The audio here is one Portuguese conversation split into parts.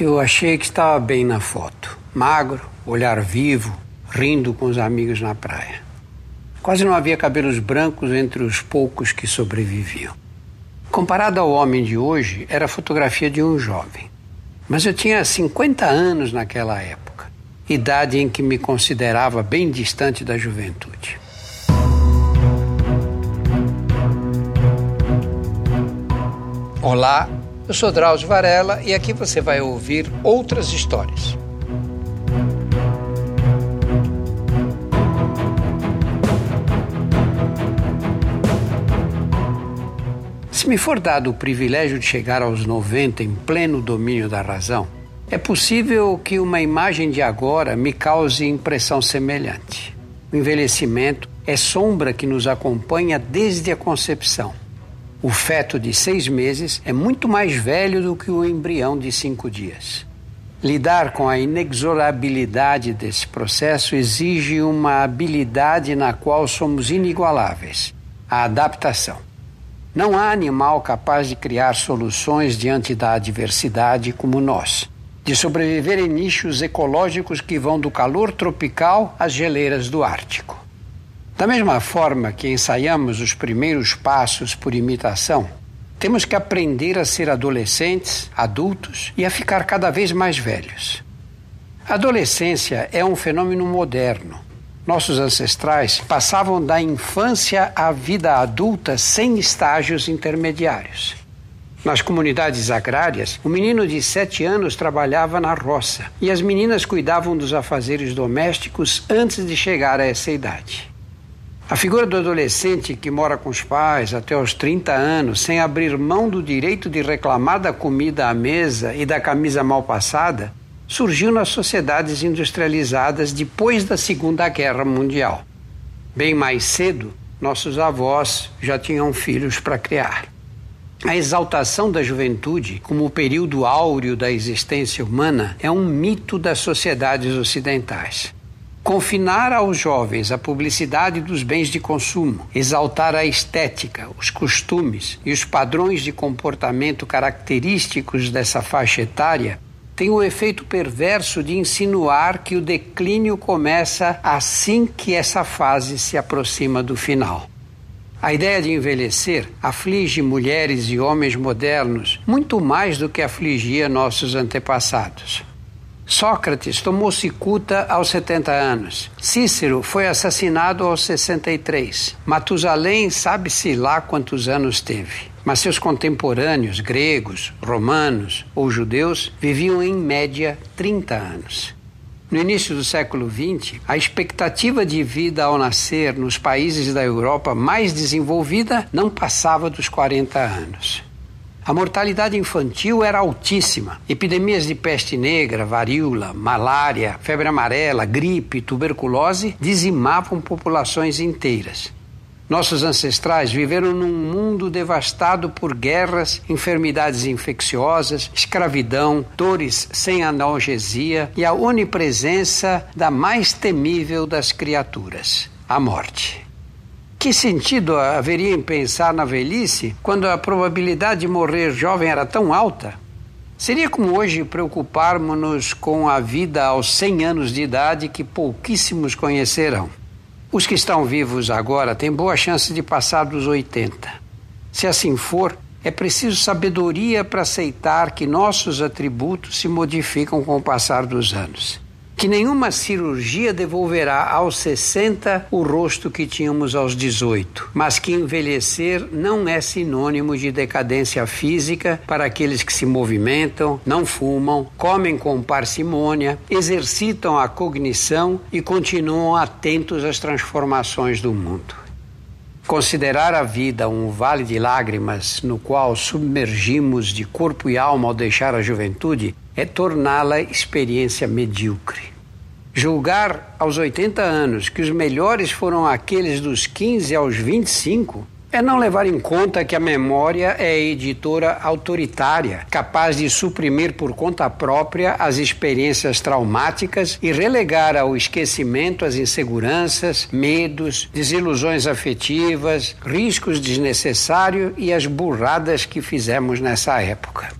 Eu achei que estava bem na foto. Magro, olhar vivo, rindo com os amigos na praia. Quase não havia cabelos brancos entre os poucos que sobreviviam. Comparado ao homem de hoje, era a fotografia de um jovem. Mas eu tinha 50 anos naquela época, idade em que me considerava bem distante da juventude. Olá, eu sou Drauzio Varela e aqui você vai ouvir outras histórias. Se me for dado o privilégio de chegar aos 90 em pleno domínio da razão, é possível que uma imagem de agora me cause impressão semelhante. O envelhecimento é sombra que nos acompanha desde a concepção o feto de seis meses é muito mais velho do que o embrião de cinco dias. Lidar com a inexorabilidade desse processo exige uma habilidade na qual somos inigualáveis: a adaptação. Não há animal capaz de criar soluções diante da adversidade como nós, de sobreviver em nichos ecológicos que vão do calor tropical às geleiras do Ártico. Da mesma forma que ensaiamos os primeiros passos por imitação, temos que aprender a ser adolescentes, adultos e a ficar cada vez mais velhos. A adolescência é um fenômeno moderno. Nossos ancestrais passavam da infância à vida adulta sem estágios intermediários. Nas comunidades agrárias, o menino de sete anos trabalhava na roça e as meninas cuidavam dos afazeres domésticos antes de chegar a essa idade. A figura do adolescente que mora com os pais até os 30 anos, sem abrir mão do direito de reclamar da comida à mesa e da camisa mal passada, surgiu nas sociedades industrializadas depois da Segunda Guerra Mundial. Bem mais cedo, nossos avós já tinham filhos para criar. A exaltação da juventude como o período áureo da existência humana é um mito das sociedades ocidentais. Confinar aos jovens a publicidade dos bens de consumo, exaltar a estética, os costumes e os padrões de comportamento característicos dessa faixa etária tem o efeito perverso de insinuar que o declínio começa assim que essa fase se aproxima do final. A ideia de envelhecer aflige mulheres e homens modernos muito mais do que afligia nossos antepassados. Sócrates tomou cicuta aos 70 anos. Cícero foi assassinado aos 63. Matusalém sabe-se lá quantos anos teve. Mas seus contemporâneos, gregos, romanos ou judeus, viviam em média 30 anos. No início do século XX, a expectativa de vida ao nascer nos países da Europa mais desenvolvida não passava dos 40 anos. A mortalidade infantil era altíssima. Epidemias de peste negra, varíola, malária, febre amarela, gripe, tuberculose dizimavam populações inteiras. Nossos ancestrais viveram num mundo devastado por guerras, enfermidades infecciosas, escravidão, dores sem analgesia e a onipresença da mais temível das criaturas, a morte. Que sentido haveria em pensar na velhice quando a probabilidade de morrer jovem era tão alta? Seria como hoje preocuparmos-nos com a vida aos 100 anos de idade que pouquíssimos conhecerão. Os que estão vivos agora têm boa chance de passar dos 80. Se assim for, é preciso sabedoria para aceitar que nossos atributos se modificam com o passar dos anos que nenhuma cirurgia devolverá aos 60 o rosto que tínhamos aos 18, mas que envelhecer não é sinônimo de decadência física para aqueles que se movimentam, não fumam, comem com parcimônia, exercitam a cognição e continuam atentos às transformações do mundo. Considerar a vida um vale de lágrimas no qual submergimos de corpo e alma ao deixar a juventude é torná-la experiência medíocre. Julgar aos 80 anos que os melhores foram aqueles dos 15 aos 25 é não levar em conta que a memória é editora autoritária, capaz de suprimir por conta própria as experiências traumáticas e relegar ao esquecimento as inseguranças, medos, desilusões afetivas, riscos desnecessários e as burradas que fizemos nessa época.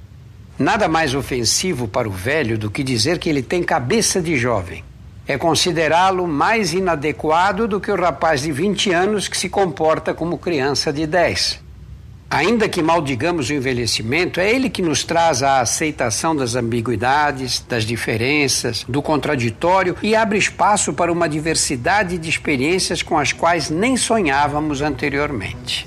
Nada mais ofensivo para o velho do que dizer que ele tem cabeça de jovem. É considerá-lo mais inadequado do que o rapaz de 20 anos que se comporta como criança de 10. Ainda que mal digamos o envelhecimento, é ele que nos traz a aceitação das ambiguidades, das diferenças, do contraditório e abre espaço para uma diversidade de experiências com as quais nem sonhávamos anteriormente.